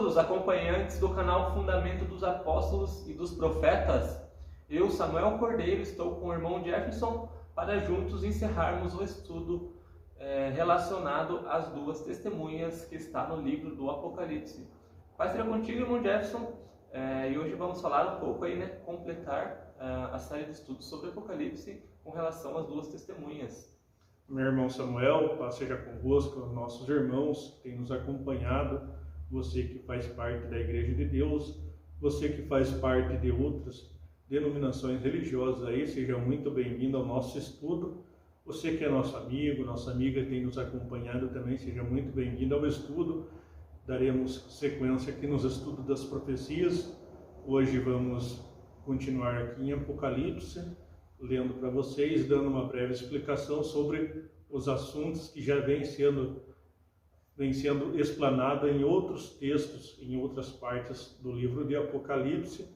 todos, acompanhantes do canal Fundamento dos Apóstolos e dos Profetas. Eu, Samuel Cordeiro, estou com o irmão Jefferson para juntos encerrarmos o estudo é, relacionado às duas testemunhas que está no livro do Apocalipse. Paz seja contigo, irmão Jefferson, é, e hoje vamos falar um pouco aí, né, completar uh, a série de estudos sobre Apocalipse com relação às duas testemunhas. Meu irmão Samuel, paz seja convosco, nossos irmãos que têm nos acompanhado você que faz parte da Igreja de Deus, você que faz parte de outras denominações religiosas aí, seja muito bem-vindo ao nosso estudo. Você que é nosso amigo, nossa amiga tem nos acompanhado também, seja muito bem-vindo ao estudo. Daremos sequência aqui nos estudos das profecias. Hoje vamos continuar aqui em Apocalipse, lendo para vocês, dando uma breve explicação sobre os assuntos que já vêm sendo vem sendo explanada em outros textos, em outras partes do livro de Apocalipse.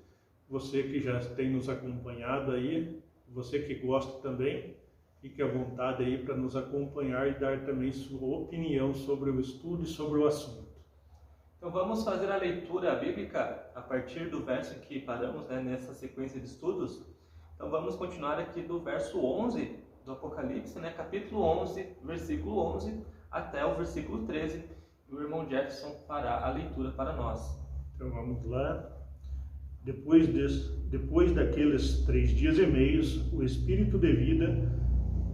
Você que já tem nos acompanhado aí, você que gosta também, fique à vontade aí para nos acompanhar e dar também sua opinião sobre o estudo e sobre o assunto. Então vamos fazer a leitura bíblica a partir do verso que paramos né, nessa sequência de estudos. Então vamos continuar aqui do verso 11 do Apocalipse, né, capítulo 11, versículo 11 até o versículo 13. E o irmão Jefferson fará a leitura para nós. Então vamos lá. Depois, depois daqueles três dias e meios, o Espírito de vida,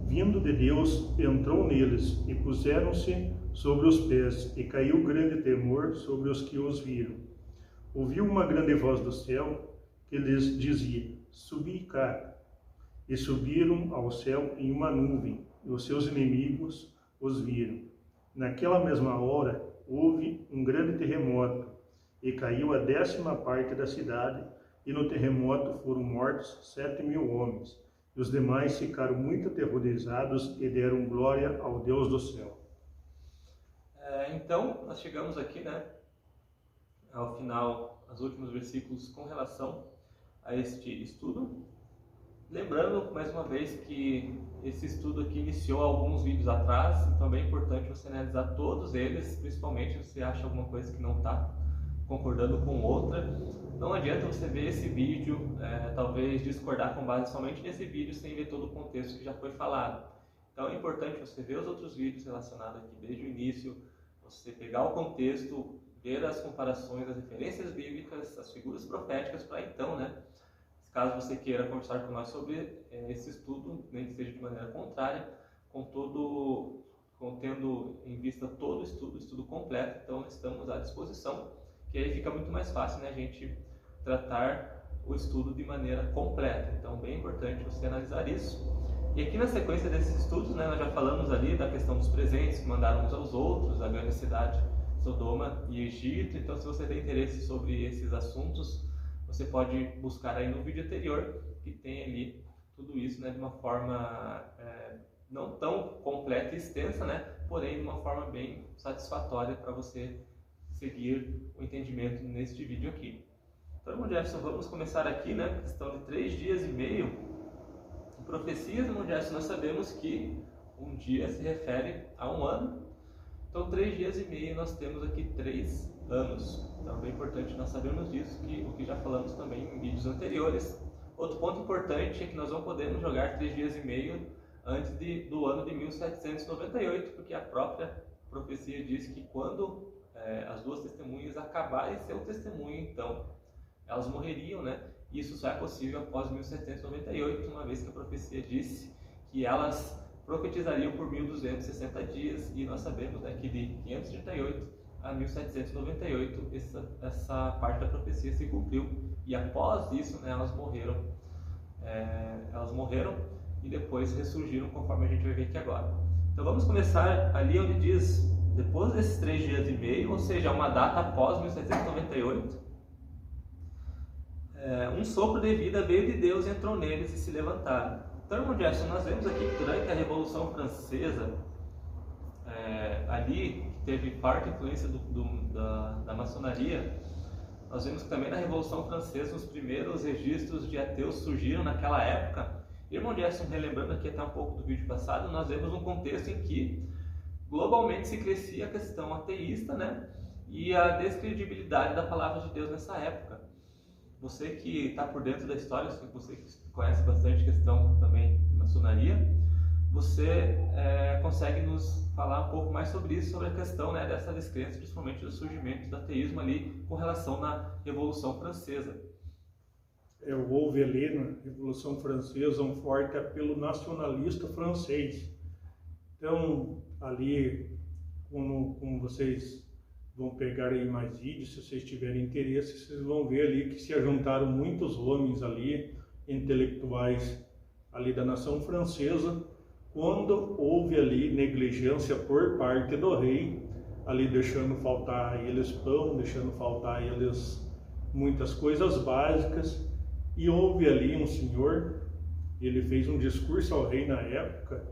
vindo de Deus, entrou neles e puseram-se sobre os pés, e caiu grande temor sobre os que os viram. Ouviu uma grande voz do céu que lhes dizia: Subi cá. E subiram ao céu em uma nuvem, e os seus inimigos os viram. Naquela mesma hora houve um grande terremoto e caiu a décima parte da cidade, e no terremoto foram mortos sete mil homens. E os demais ficaram muito aterrorizados e deram glória ao Deus do céu. É, então, nós chegamos aqui, né, ao final, aos últimos versículos com relação a este estudo. Lembrando mais uma vez que esse estudo aqui iniciou alguns vídeos atrás, então é bem importante você analisar todos eles, principalmente se você acha alguma coisa que não está concordando com outra. Não adianta você ver esse vídeo, é, talvez discordar com base somente nesse vídeo sem ver todo o contexto que já foi falado. Então é importante você ver os outros vídeos relacionados aqui desde o início, você pegar o contexto, ver as comparações, as referências bíblicas, as figuras proféticas, para então, né, Caso você queira conversar com nós sobre é, esse estudo, nem que seja de maneira contrária, com todo, tendo em vista todo o estudo, estudo completo, então estamos à disposição, que aí fica muito mais fácil né, a gente tratar o estudo de maneira completa. Então, bem importante você analisar isso. E aqui na sequência desses estudos, né, nós já falamos ali da questão dos presentes que mandaram uns aos outros, a grande cidade Sodoma e Egito. Então, se você tem interesse sobre esses assuntos, você pode buscar aí no vídeo anterior, que tem ali tudo isso né, de uma forma é, não tão completa e extensa, né, porém de uma forma bem satisfatória para você seguir o entendimento neste vídeo aqui. Então, Jefferson, vamos começar aqui, né, questão de três dias e meio. Em profecias, Jefferson, nós sabemos que um dia se refere a um ano. Então, três dias e meio, nós temos aqui três anos. Então bem importante nós sabermos disso, que o que já falamos também em vídeos anteriores. Outro ponto importante é que nós não podemos jogar três dias e meio antes de, do ano de 1798, porque a própria profecia diz que quando é, as duas testemunhas acabarem seu testemunho, então elas morreriam, né? Isso só é possível após 1798, uma vez que a profecia disse que elas profetizariam por 1260 dias, e nós sabemos né, que de 538 a 1798 essa, essa parte da profecia se cumpriu. E após isso né, elas morreram é, elas morreram e depois ressurgiram conforme a gente vai ver aqui agora. Então vamos começar ali onde diz depois desses três dias e meio ou seja uma data após 1798 é, um sopro de vida veio de Deus entrou neles e se levantaram. Então irmão Jefferson nós vemos aqui que durante a Revolução Francesa é, ali teve parte influência do, do, da, da maçonaria, nós vemos que também na Revolução Francesa os primeiros registros de ateus surgiram naquela época. Irmão Jefferson, relembrando aqui até um pouco do vídeo passado, nós vemos um contexto em que globalmente se crescia a questão ateísta, né? e a descredibilidade da palavra de Deus nessa época. Você que está por dentro da história, você que conhece bastante questão também maçonaria, você é, consegue nos falar um pouco mais sobre isso, sobre a questão né, dessa descrença, principalmente do surgimento do ateísmo ali com relação na Revolução Francesa. É, houve ali na Revolução Francesa um forte apelo nacionalista francês. Então, ali, como, como vocês vão pegar aí mais vídeos, se vocês tiverem interesse, vocês vão ver ali que se ajuntaram muitos homens ali, intelectuais ali da nação francesa, quando houve ali negligência por parte do rei, ali deixando faltar eles pão, deixando faltar eles muitas coisas básicas, e houve ali um senhor, ele fez um discurso ao rei na época,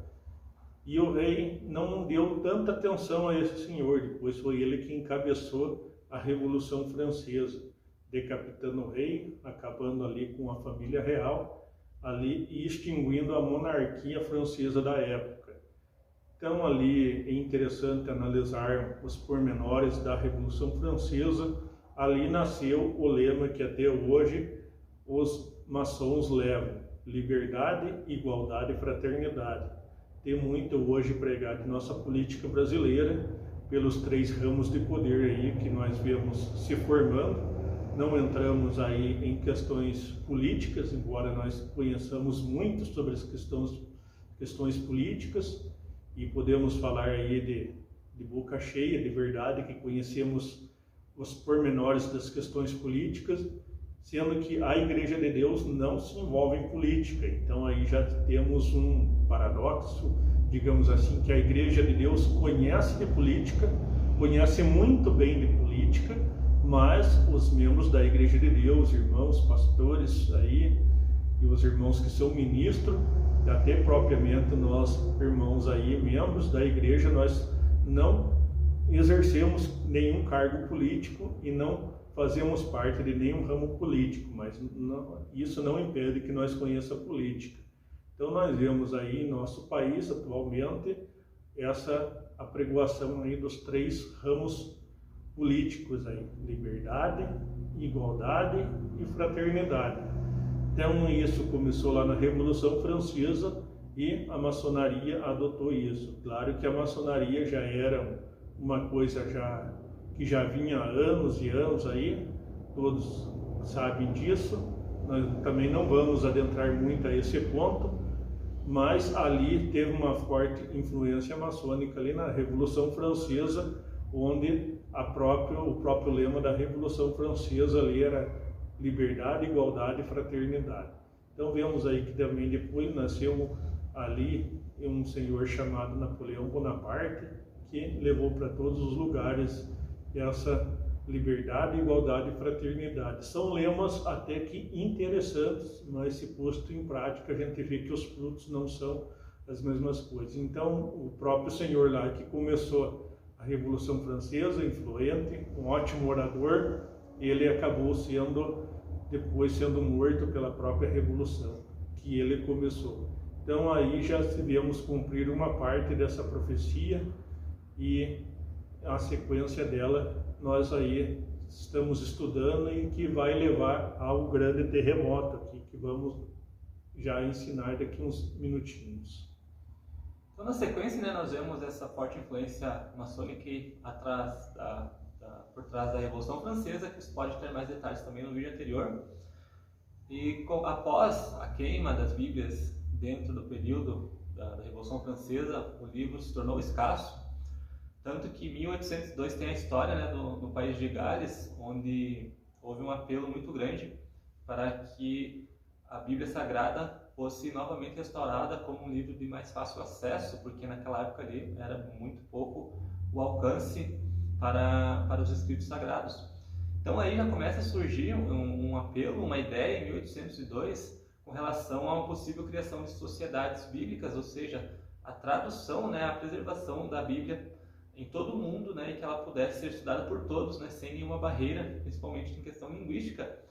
e o rei não deu tanta atenção a esse senhor, depois foi ele que encabeçou a Revolução Francesa, decapitando o rei, acabando ali com a família real, ali extinguindo a monarquia francesa da época. Então ali é interessante analisar os pormenores da Revolução Francesa. Ali nasceu o lema que até hoje os maçons levam: liberdade, igualdade e fraternidade. Tem muito hoje pregado em nossa política brasileira pelos três ramos de poder aí que nós vemos se formando não entramos aí em questões políticas, embora nós conheçamos muito sobre as questões, questões políticas e podemos falar aí de, de boca cheia, de verdade, que conhecemos os pormenores das questões políticas, sendo que a Igreja de Deus não se envolve em política. Então aí já temos um paradoxo, digamos assim, que a Igreja de Deus conhece de política, conhece muito bem de política, mas os membros da Igreja de Deus, irmãos, pastores aí, e os irmãos que são ministros, até propriamente nós, irmãos aí, membros da igreja, nós não exercemos nenhum cargo político e não fazemos parte de nenhum ramo político, mas não, isso não impede que nós conheça a política. Então nós vemos aí em nosso país atualmente essa apregoação aí dos três ramos políticos aí, liberdade, igualdade e fraternidade. Então isso começou lá na Revolução Francesa e a maçonaria adotou isso. Claro que a maçonaria já era uma coisa já que já vinha há anos e anos aí, todos sabem disso. Nós também não vamos adentrar muito a esse ponto, mas ali teve uma forte influência maçônica ali na Revolução Francesa, onde a própria, o próprio lema da Revolução Francesa ali era liberdade, igualdade e fraternidade. Então vemos aí que também depois nasceu ali um senhor chamado Napoleão Bonaparte, que levou para todos os lugares essa liberdade, igualdade e fraternidade. São lemas até que interessantes, mas se posto em prática a gente vê que os frutos não são as mesmas coisas. Então o próprio senhor lá que começou a Revolução Francesa, influente, um ótimo orador, ele acabou sendo depois sendo morto pela própria revolução que ele começou. Então aí já devemos cumprir uma parte dessa profecia e a sequência dela nós aí estamos estudando e que vai levar ao grande terremoto aqui que vamos já ensinar daqui uns minutinhos. Então, na sequência, né, nós vemos essa forte influência maçônica atrás da, da, por trás da Revolução Francesa, que você pode ter mais detalhes também no vídeo anterior. E com, após a queima das Bíblias dentro do período da, da, Revolução Francesa, o livro se tornou escasso, tanto que em 1802 tem a história né, do, no país de Gales, onde houve um apelo muito grande para que a Bíblia Sagrada fosse novamente restaurada como um livro de mais fácil acesso, porque naquela época ali era muito pouco o alcance para, para os escritos sagrados. Então aí já começa a surgir um, um apelo, uma ideia em 1802 com relação a uma possível criação de sociedades bíblicas, ou seja, a tradução, né, a preservação da Bíblia em todo o mundo, né, e que ela pudesse ser estudada por todos, né, sem nenhuma barreira, principalmente em questão linguística.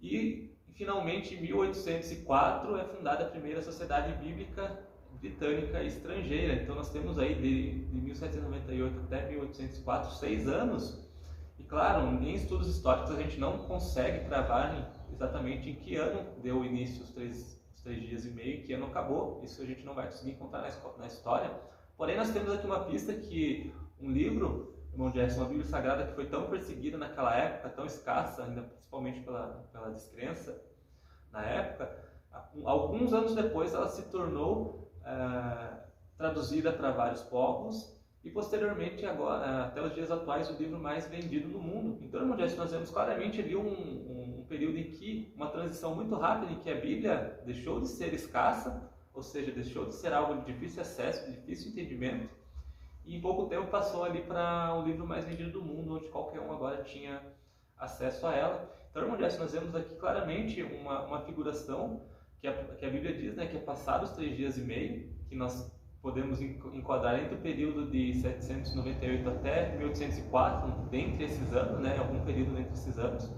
E finalmente, em 1804, é fundada a primeira Sociedade Bíblica Britânica Estrangeira. Então, nós temos aí de, de 1798 até 1804, seis anos, E claro, em estudos históricos a gente não consegue cravar exatamente em que ano deu início os três, os três dias e meio, que ano acabou. Isso a gente não vai conseguir encontrar na, história. Porém, nós temos aqui uma pista que um livro, irmão Gerson, uma Bíblia Sagrada que foi tão perseguida naquela época, tão escassa, ainda principalmente pela, pela descrença na época, alguns anos depois ela se tornou é, traduzida para vários povos e posteriormente agora até os dias atuais o livro mais vendido no mundo. Então, irmão Jesse, nós vemos claramente ali um, um, um, período em que uma transição muito rápida em que a Bíblia deixou de ser escassa, ou seja, deixou de ser algo de difícil acesso, de difícil entendimento, e em pouco tempo passou ali para o livro mais vendido do mundo, onde qualquer um agora tinha acesso a ela. Então, irmão Jesse, nós vemos aqui claramente uma, uma figuração que a, que a Bíblia diz, né, que é passados três dias e meio, que nós podemos enquadrar entre o período de 798 até 1804, dentre esses anos, né, algum período entre esses anos,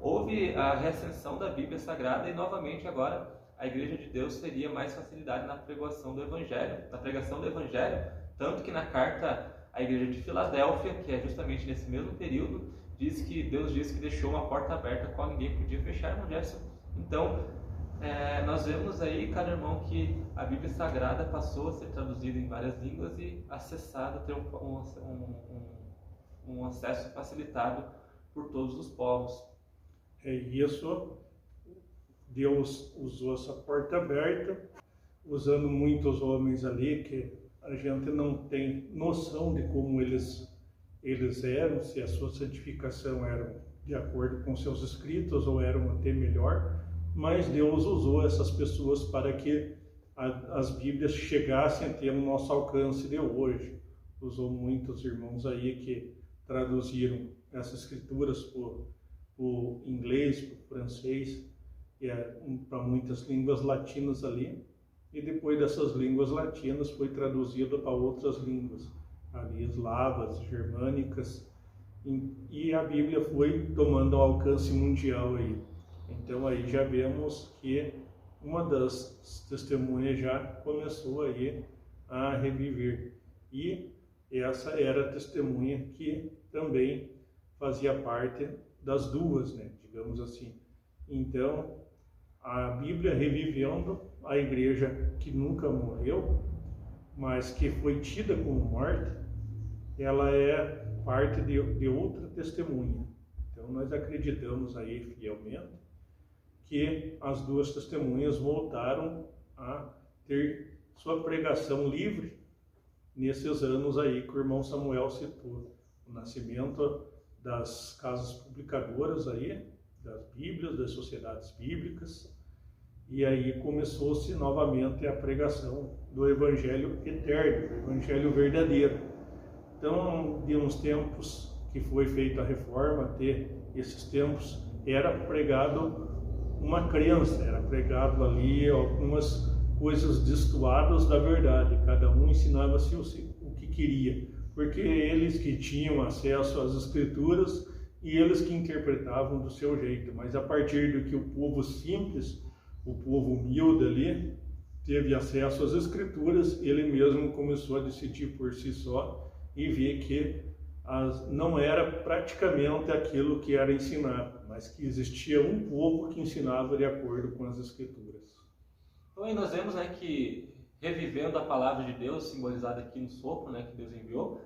houve a reascensão da Bíblia Sagrada e novamente agora a Igreja de Deus teria mais facilidade na pregação do Evangelho, na pregação do Evangelho, tanto que na carta à Igreja de Filadélfia, que é justamente nesse mesmo período, diz que Deus disse que deixou uma porta aberta qual ninguém podia fechar, irmão Jefferson. Então, é, nós vemos aí, cada irmão, que a Bíblia Sagrada passou a ser traduzida em várias línguas e acessada, ter um, um, um, um acesso facilitado por todos os povos. É isso. Deus usou essa porta aberta, usando muitos homens ali que a gente não tem noção de como eles eles eram, se a sua santificação era de acordo com seus escritos ou eram até melhor mas Deus usou essas pessoas para que a, as Bíblias chegassem a ter o nosso alcance de hoje. Usou muitos irmãos aí que traduziram essas escrituras para o inglês, o francês, é, para muitas línguas latinas ali. E depois dessas línguas latinas foi traduzido para outras línguas, ali eslavas, germânicas, e a Bíblia foi tomando alcance mundial aí. Então aí já vemos que uma das testemunhas já começou aí a reviver. E essa era a testemunha que também fazia parte das duas, né, digamos assim. Então, a Bíblia revivendo a igreja que nunca morreu, mas que foi tida como morta, ela é parte de, de outra testemunha. Então, nós acreditamos aí fielmente que as duas testemunhas voltaram a ter sua pregação livre nesses anos aí que o irmão Samuel citou. O nascimento das casas publicadoras aí, das Bíblias, das sociedades bíblicas, e aí começou-se novamente a pregação do Evangelho eterno, do Evangelho verdadeiro. Então, de uns tempos que foi feita a reforma, até esses tempos, era pregado uma crença, era pregado ali algumas coisas destoadas da verdade, cada um ensinava-se o que queria, porque eles que tinham acesso às escrituras e eles que interpretavam do seu jeito, mas a partir do que o povo simples, o povo humilde ali, teve acesso às escrituras, ele mesmo começou a decidir por si só e ver que as, não era praticamente aquilo que era ensinado mas que existia um povo que ensinava de acordo com as escrituras. Então aí nós vemos né, que revivendo a palavra de Deus, simbolizada aqui no sopro, né, que Deus enviou,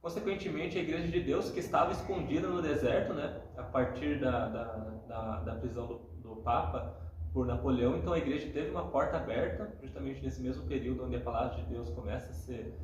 consequentemente a igreja de Deus que estava escondida no deserto, né, a partir da, da, da, da prisão do, do Papa por Napoleão, então a igreja teve uma porta aberta, justamente nesse mesmo período onde a palavra de Deus começa a ser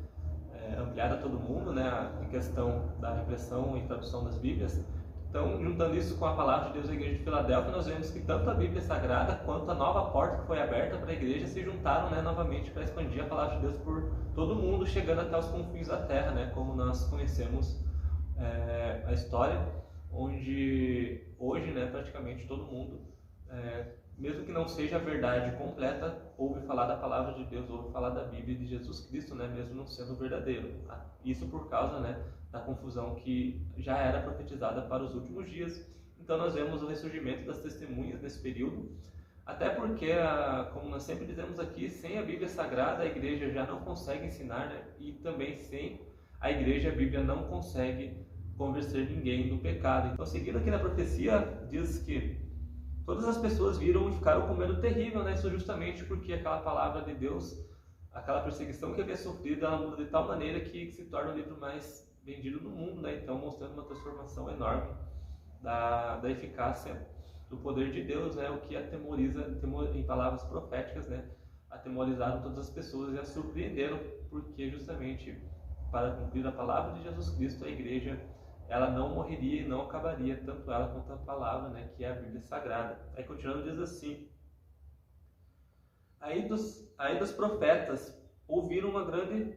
é, ampliada a todo mundo, né, em questão da repressão e tradução das Bíblias. Então, juntando isso com a palavra de Deus da igreja de Filadélfia, nós vemos que tanto a Bíblia Sagrada quanto a nova porta que foi aberta para a igreja se juntaram né, novamente para expandir a palavra de Deus por todo mundo, chegando até os confins da terra, né, como nós conhecemos é, a história, onde hoje né, praticamente todo mundo, é, mesmo que não seja a verdade completa, ouve falar da palavra de Deus, ouve falar da Bíblia de Jesus Cristo, né, mesmo não sendo verdadeiro. Isso por causa né, da confusão que já era profetizada para os últimos dias. Então nós vemos o ressurgimento das testemunhas nesse período, até porque, como nós sempre dizemos aqui, sem a Bíblia Sagrada a igreja já não consegue ensinar, né? e também sem a igreja a Bíblia não consegue convencer ninguém do pecado. Então, seguindo aqui na profecia, diz que todas as pessoas viram e ficaram com medo terrível, né? Isso justamente porque aquela palavra de Deus, aquela perseguição que havia sofrido, ela muda de tal maneira que se torna o livro mais vendido no mundo, né? Então, mostrando uma transformação enorme da, da eficácia do poder de Deus, né? O que atemoriza, em palavras proféticas, né? Atemorizaram todas as pessoas e as surpreenderam, porque justamente para cumprir a palavra de Jesus Cristo, a igreja ela não morreria e não acabaria, tanto ela quanto a palavra, né, que é a Bíblia Sagrada. Aí continuando diz assim: Aí dos, aí dos profetas ouviram uma grande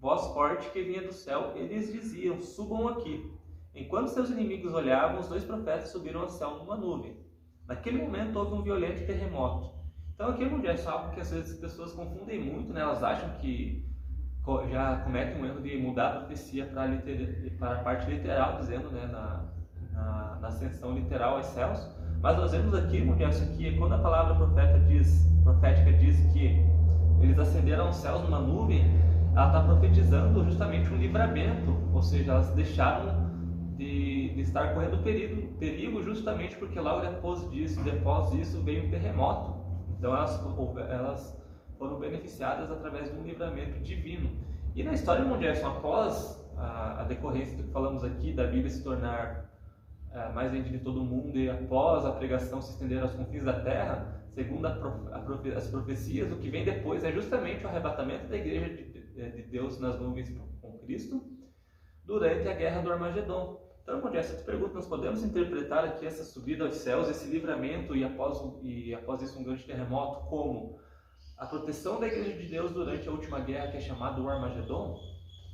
voz forte que vinha do céu. Eles diziam: Subam aqui. Enquanto seus inimigos olhavam, os dois profetas subiram ao céu numa nuvem. Naquele momento houve um violento terremoto. Então aqui é é algo que às vezes as pessoas confundem muito, né? Elas acham que já cometem um erro de mudar a profecia para, a parte literal, dizendo, né, na, na, na ascensão literal aos céus. Mas nós vemos aqui, Mundiaço, que quando a palavra profeta diz, profética diz que eles ascenderam aos céus numa nuvem, ela está profetizando justamente um livramento, ou seja, elas deixaram de, de estar correndo perigo, perigo justamente porque logo depois disso, depois disso veio um terremoto. Então elas, elas foram beneficiadas através de um livramento divino. E na história mundial, após a, a decorrência do que falamos aqui, da Bíblia se tornar é, mais vendida em todo o mundo e após a pregação se estender aos confins da terra, segundo a, as profecias, o que vem depois é justamente o arrebatamento da igreja de, de Deus nas nuvens com Cristo durante a guerra do Armagedon. Então, quando essa pergunta, nós podemos interpretar aqui essa subida aos céus, esse livramento e após, e após isso um grande terremoto, como a proteção da Igreja de Deus durante a última guerra, que é chamada o Armagedon?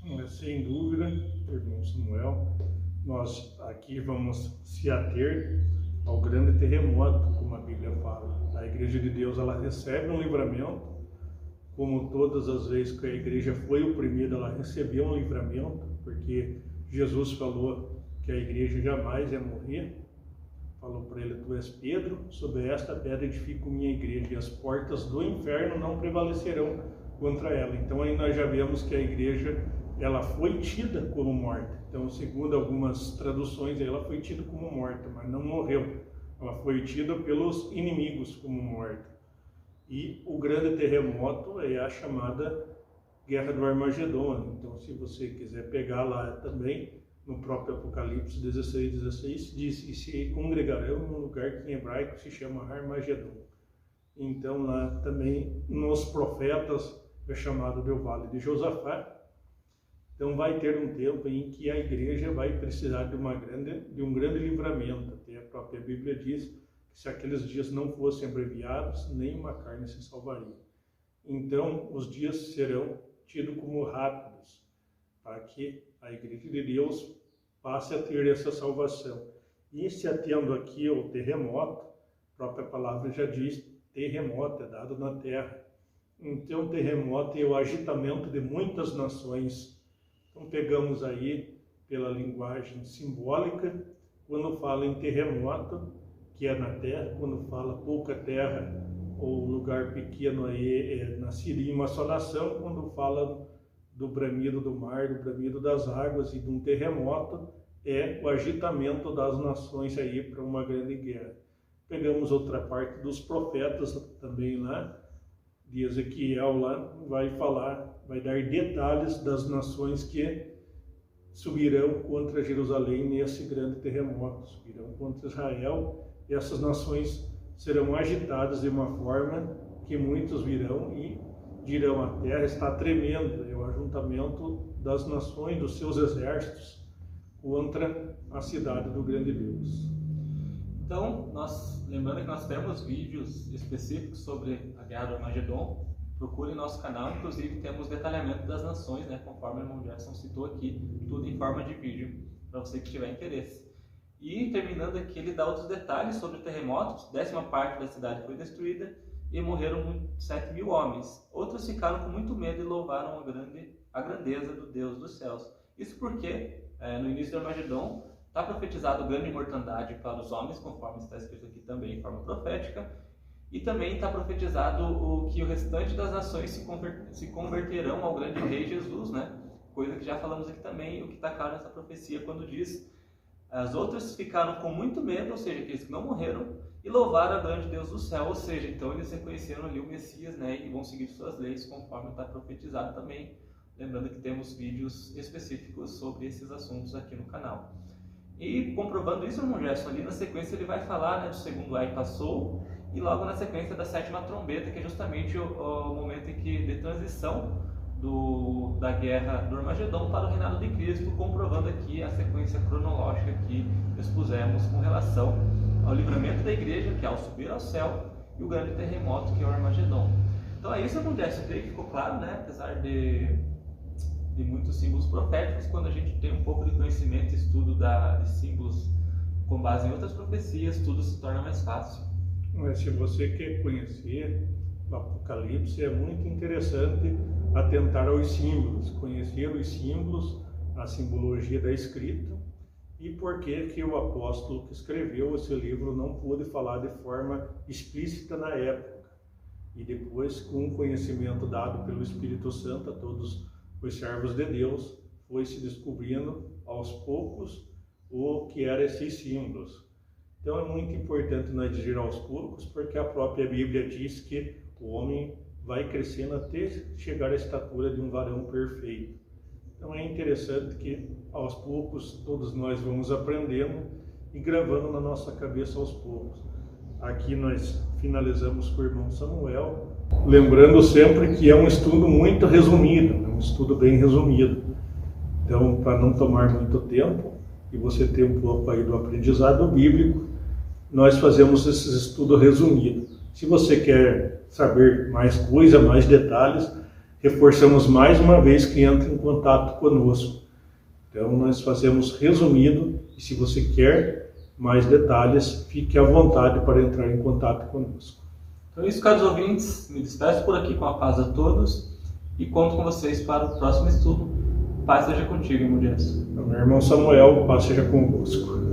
É, sem dúvida, irmão Samuel, nós aqui vamos se ater ao grande terremoto, como a Bíblia fala. A Igreja de Deus ela recebe um livramento, como todas as vezes que a Igreja foi oprimida, ela recebeu um livramento, porque Jesus falou que a Igreja jamais ia morrer falou para ele: Tu és Pedro, sobre esta pedra edifico minha igreja, e as portas do inferno não prevalecerão contra ela. Então aí nós já vemos que a igreja ela foi tida como morta. Então, segundo algumas traduções, ela foi tida como morta, mas não morreu. Ela foi tida pelos inimigos como morta. E o grande terremoto é a chamada Guerra do Armagedon. Então, se você quiser pegar lá também, no próprio Apocalipse 16, 16, diz: E se congregarão num lugar que em hebraico se chama Armagedon. Então, lá também nos profetas é chamado de o Vale de Josafá. Então, vai ter um tempo em que a igreja vai precisar de, uma grande, de um grande livramento. Até a própria Bíblia diz que se aqueles dias não fossem abreviados, nenhuma carne se salvaria. Então, os dias serão tidos como rápidos, para que a igreja de Deus passe a ter essa salvação. E se atendo aqui ao terremoto, a própria palavra já diz, terremoto é dado na terra. Então, terremoto é o agitamento de muitas nações. Então, pegamos aí pela linguagem simbólica, quando fala em terremoto, que é na terra, quando fala pouca terra ou lugar pequeno aí é na Síria, uma só nação, quando fala do bramido do mar, do bramido das águas e de um terremoto é o agitamento das nações aí para uma grande guerra. Pegamos outra parte dos profetas também lá, de Ezequiel lá, vai falar, vai dar detalhes das nações que subirão contra Jerusalém nesse grande terremoto, subirão contra Israel, e essas nações serão agitadas de uma forma que muitos virão e dirão: a terra está tremendo, o ajuntamento das nações, dos seus exércitos contra a cidade do grande Deus. Então, nós, lembrando que nós temos vídeos específicos sobre a Guerra do Armagedon, procure nosso canal, inclusive temos detalhamento das nações, né, conforme o irmão Gerson citou aqui, tudo em forma de vídeo, para você que tiver interesse. E terminando aqui, ele dá outros detalhes sobre terremotos, décima parte da cidade foi destruída, e morreram sete mil homens. Outros ficaram com muito medo e louvaram a, grande, a grandeza do Deus dos céus. Isso porque, é, no início do Armagedon, está profetizado grande mortandade para os homens, conforme está escrito aqui também em forma profética, e também está profetizado o que o restante das nações se, se converterão ao grande rei Jesus, né? coisa que já falamos aqui também, o que está claro nessa profecia quando diz as outras ficaram com muito medo, ou seja, aqueles que não morreram, e louvaram a grande Deus do céu, ou seja, então eles reconheceram ali o Messias, né, e vão seguir suas leis conforme está profetizado também. Lembrando que temos vídeos específicos sobre esses assuntos aqui no canal. E comprovando isso, irmão Gerson, ali na sequência ele vai falar né, do segundo ai passou, e logo na sequência da sétima trombeta, que é justamente o, o momento em que de transição do, da guerra do Armagedon para o reinado de Cristo, comprovando aqui a sequência cronológica que expusemos com relação ao livramento da igreja, que é ao subir ao céu, e o grande terremoto, que é o Armagedon. Então é isso que acontece, eu que ficou claro, né? apesar de, de muitos símbolos proféticos, quando a gente tem um pouco de conhecimento e estudo da, de símbolos com base em outras profecias, tudo se torna mais fácil. Mas se você quer conhecer o Apocalipse, é muito interessante atentar aos símbolos, conhecer os símbolos, a simbologia da escrita e por que que o apóstolo que escreveu esse livro não pôde falar de forma explícita na época. E depois, com o conhecimento dado pelo Espírito Santo a todos os servos de Deus, foi se descobrindo aos poucos o que eram esses símbolos. Então é muito importante nós dizer aos poucos, porque a própria Bíblia diz que o homem vai crescendo até chegar à estatura de um varão perfeito. Então é interessante que aos poucos todos nós vamos aprendendo e gravando na nossa cabeça aos poucos. Aqui nós finalizamos com o irmão Samuel, lembrando sempre que é um estudo muito resumido, é um estudo bem resumido. Então, para não tomar muito tempo e você ter um pouco aí do aprendizado bíblico, nós fazemos esse estudo resumido. Se você quer saber mais coisa, mais detalhes, reforçamos mais uma vez que entre em contato conosco. Então, nós fazemos resumido e se você quer mais detalhes, fique à vontade para entrar em contato conosco. Então, é isso, caros ouvintes, me despeço por aqui com a paz a todos e conto com vocês para o próximo estudo. Paz seja contigo, irmão Jess. Meu irmão Samuel, paz seja convosco.